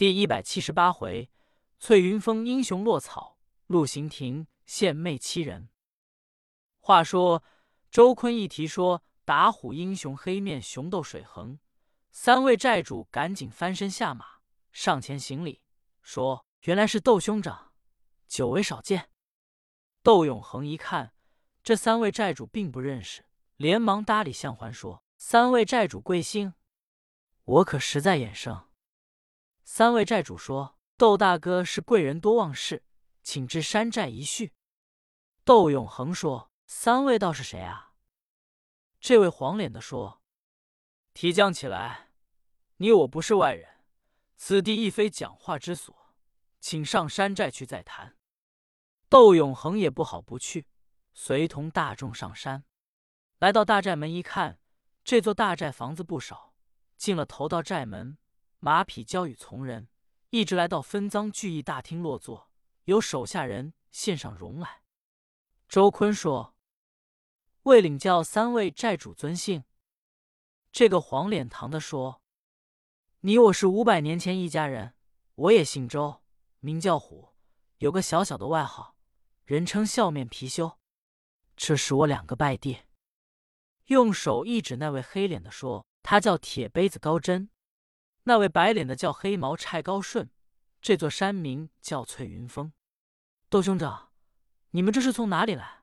第一百七十八回，翠云峰英雄落草，陆行亭献媚欺人。话说周坤一提说打虎英雄黑面熊斗水横，三位寨主赶紧翻身下马，上前行礼，说：“原来是窦兄长，久违少见。”窦永恒一看，这三位寨主并不认识，连忙搭理向环说：“三位寨主贵姓？我可实在眼生。”三位寨主说：“窦大哥是贵人多忘事，请至山寨一叙。”窦永恒说：“三位道是谁啊？”这位黄脸的说：“提将起来，你我不是外人，此地亦非讲话之所，请上山寨去再谈。”窦永恒也不好不去，随同大众上山，来到大寨门一看，这座大寨房子不少，进了头道寨门。马匹交与从人，一直来到分赃聚义大厅落座，有手下人献上荣来。周坤说：“未领教三位寨主尊姓？”这个黄脸堂的说：“你我是五百年前一家人，我也姓周，名叫虎，有个小小的外号，人称笑面貔貅。这是我两个拜弟。”用手一指那位黑脸的说：“他叫铁杯子高真。”那位白脸的叫黑毛蔡高顺，这座山名叫翠云峰。窦兄长，你们这是从哪里来？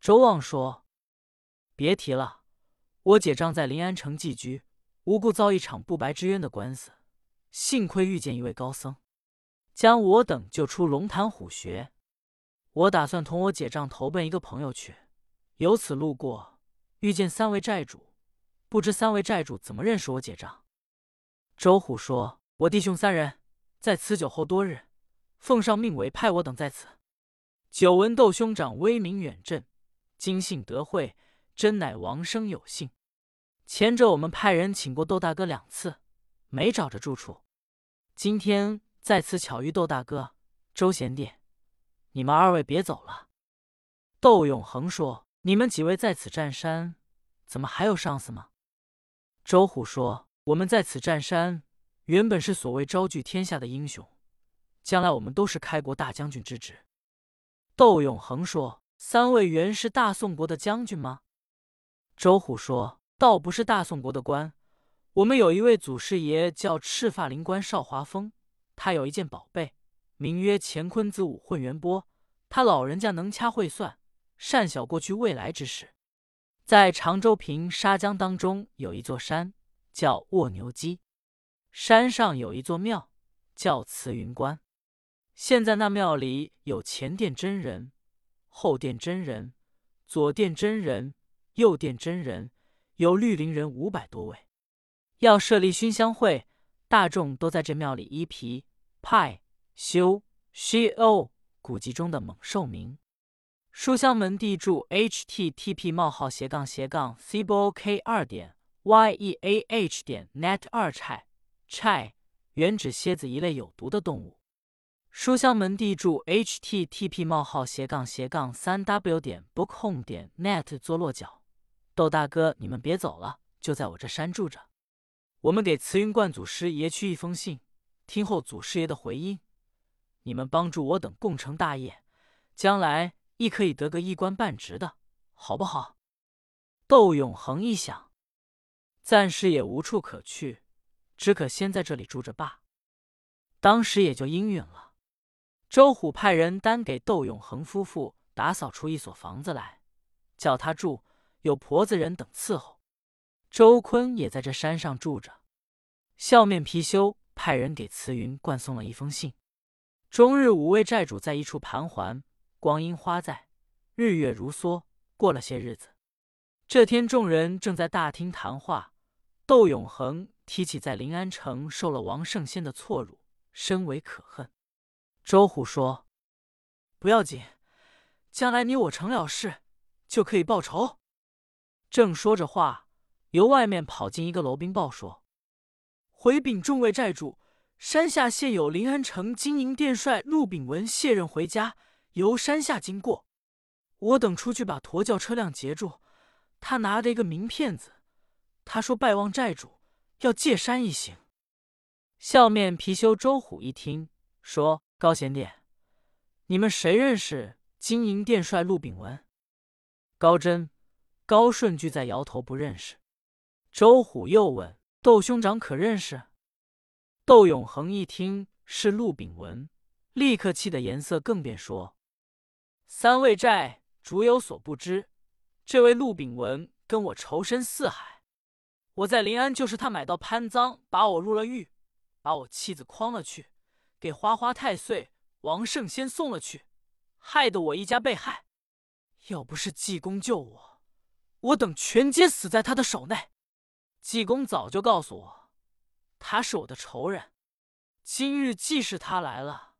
周望说：“别提了，我姐丈在临安城寄居，无故遭一场不白之冤的官司，幸亏遇见一位高僧，将我等救出龙潭虎穴。我打算同我姐丈投奔一个朋友去，由此路过，遇见三位寨主，不知三位寨主怎么认识我姐丈？”周虎说：“我弟兄三人在此酒后多日，奉上命委派我等在此。久闻窦兄长威名远震，今幸得会，真乃王生有幸。前者我们派人请过窦大哥两次，没找着住处。今天在此巧遇窦大哥、周贤弟，你们二位别走了。”窦永恒说：“你们几位在此占山，怎么还有上司吗？”周虎说。我们在此占山，原本是所谓招聚天下的英雄，将来我们都是开国大将军之职。窦永恒说：“三位原是大宋国的将军吗？”周虎说：“倒不是大宋国的官，我们有一位祖师爷叫赤发灵官邵华峰，他有一件宝贝，名曰乾坤子午混元波。他老人家能掐会算，善晓过去未来之事。在常州平沙江当中有一座山。”叫卧牛矶，山上有一座庙，叫慈云观。现在那庙里有前殿真人、后殿真人、左殿真人、右殿真人，有绿林人五百多位。要设立熏香会，大众都在这庙里依皮派修西欧古籍中的猛兽名。书香门地注 http: 冒号斜杠斜杠 c b o k 二点。Y e a h 点 net 二 chai chai 原指蝎子一类有毒的动物。书香门第注 http: 冒号斜杠斜杠三 w 点 bookhome 点 net 做落脚。窦大哥，你们别走了，就在我这山住着。我们给慈云观祖师爷去一封信，听候祖师爷的回音。你们帮助我等共成大业，将来亦可以得个一官半职的，好不好？窦永恒一想。暂时也无处可去，只可先在这里住着罢。当时也就应允了。周虎派人单给窦永恒夫妇打扫出一所房子来，叫他住，有婆子人等伺候。周坤也在这山上住着。笑面貔貅派人给慈云灌送了一封信。终日五位寨主在一处盘桓，光阴花在，日月如梭。过了些日子，这天众人正在大厅谈话。窦永恒提起在临安城受了王圣先的错辱，深为可恨。周虎说：“不要紧，将来你我成了事，就可以报仇。”正说着话，由外面跑进一个楼兵报说：“回禀众位寨主，山下现有临安城金营殿帅陆炳文卸任回家，由山下经过。我等出去把驼轿车辆截住，他拿着一个名片子。”他说：“拜望寨主，要借山一行。”笑面貔貅周虎一听，说：“高贤弟，你们谁认识金银殿帅陆炳文？”高真、高顺俱在摇头不认识。周虎又问：“窦兄长可认识？”窦永恒一听是陆炳文，立刻气得颜色更变，说：“三位寨主有所不知，这位陆炳文跟我仇深似海。我在临安就是他买到潘赃，把我入了狱，把我妻子诓了去，给花花太岁王圣先送了去，害得我一家被害。要不是济公救我，我等全皆死在他的手内。济公早就告诉我。”他是我的仇人，今日既是他来了，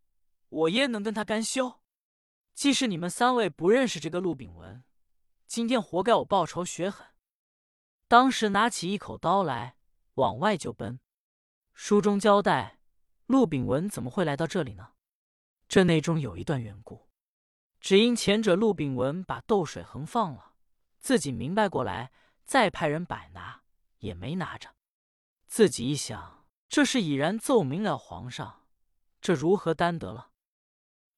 我焉能跟他干休？既是你们三位不认识这个陆炳文，今天活该我报仇雪恨。当时拿起一口刀来，往外就奔。书中交代，陆炳文怎么会来到这里呢？这内中有一段缘故，只因前者陆炳文把窦水恒放了，自己明白过来，再派人摆拿，也没拿着。自己一想，这是已然奏明了皇上，这如何担得了？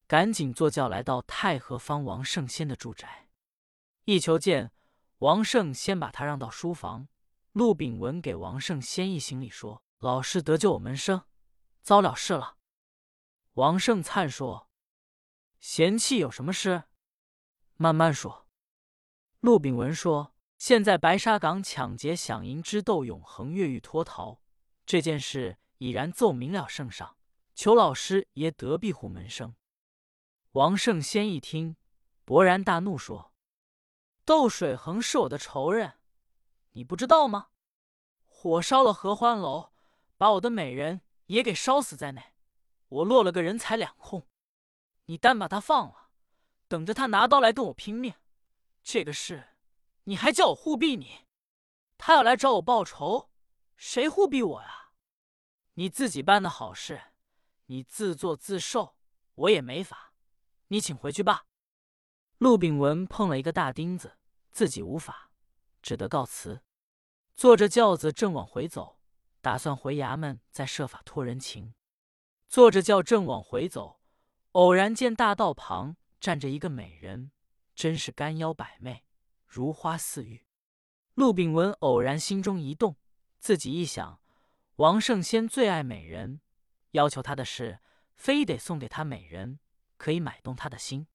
赶紧坐轿来到太和方王圣先的住宅，一求见王胜先，把他让到书房。陆炳文给王胜先一行礼，说：“老师得救我门生，遭了事了。”王胜灿说：“贤妻有什么事？慢慢说。”陆炳文说。现在白沙港抢劫响银之斗永恒越狱脱逃这件事已然奏明了圣上，求老师爷得庇护门生。王圣先一听，勃然大怒，说：“窦水恒是我的仇人，你不知道吗？火烧了合欢楼，把我的美人也给烧死在内，我落了个人财两空。你单把他放了，等着他拿刀来跟我拼命。这个事。”你还叫我护庇你？他要来找我报仇，谁护庇我呀？你自己办的好事，你自作自受，我也没法。你请回去吧。陆炳文碰了一个大钉子，自己无法，只得告辞。坐着轿子正往回走，打算回衙门再设法托人情。坐着轿正往回走，偶然见大道旁站着一个美人，真是干腰百媚。如花似玉，陆炳文偶然心中一动，自己一想，王圣先最爱美人，要求他的事，非得送给他美人，可以买动他的心。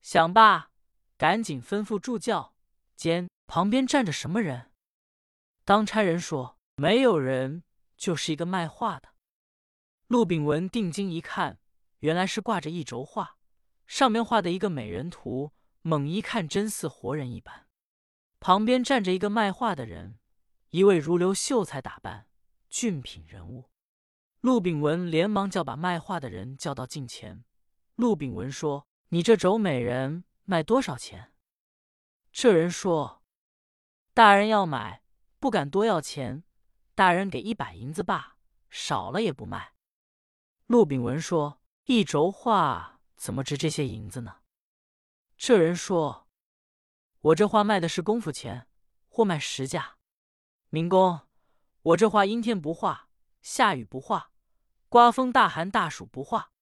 想罢，赶紧吩咐助教间旁边站着什么人？当差人说没有人，就是一个卖画的。陆炳文定睛一看，原来是挂着一轴画，上面画的一个美人图。猛一看，真似活人一般。旁边站着一个卖画的人，一位如流秀才打扮，俊品人物。陆炳文连忙叫把卖画的人叫到近前。陆炳文说：“你这轴美人卖多少钱？”这人说：“大人要买，不敢多要钱。大人给一百银子罢，少了也不卖。”陆炳文说：“一轴画怎么值这些银子呢？”这人说：“我这画卖的是功夫钱，或卖实价。民工，我这画阴天不画，下雨不画，刮风大寒大暑不画。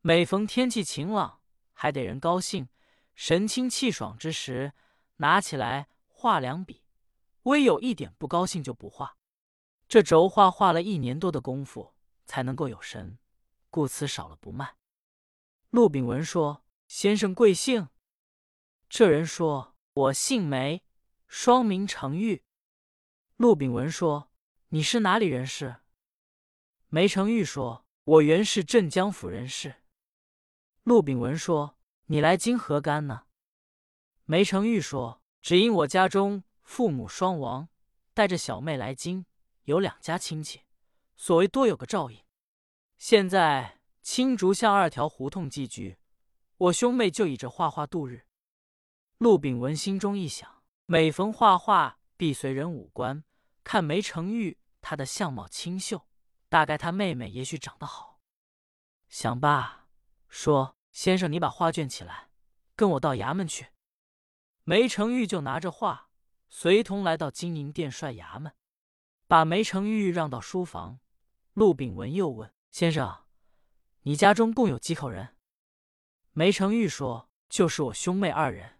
每逢天气晴朗，还得人高兴、神清气爽之时，拿起来画两笔。微有一点不高兴，就不画。这轴画画了一年多的功夫，才能够有神，故此少了不卖。”陆炳文说：“先生贵姓？”这人说：“我姓梅，双名成玉。”陆炳文说：“你是哪里人士？”梅成玉说：“我原是镇江府人士。”陆炳文说：“你来京何干呢？”梅成玉说：“只因我家中父母双亡，带着小妹来京，有两家亲戚，所谓多有个照应。现在青竹巷二条胡同寄居，我兄妹就以这画画度日。”陆炳文心中一想，每逢画画，必随人五官。看梅成玉，她的相貌清秀，大概她妹妹也许长得好。想罢，说：“先生，你把画卷起来，跟我到衙门去。”梅成玉就拿着画，随同来到金银殿帅衙门，把梅成玉让到书房。陆炳文又问：“先生，你家中共有几口人？”梅成玉说：“就是我兄妹二人。”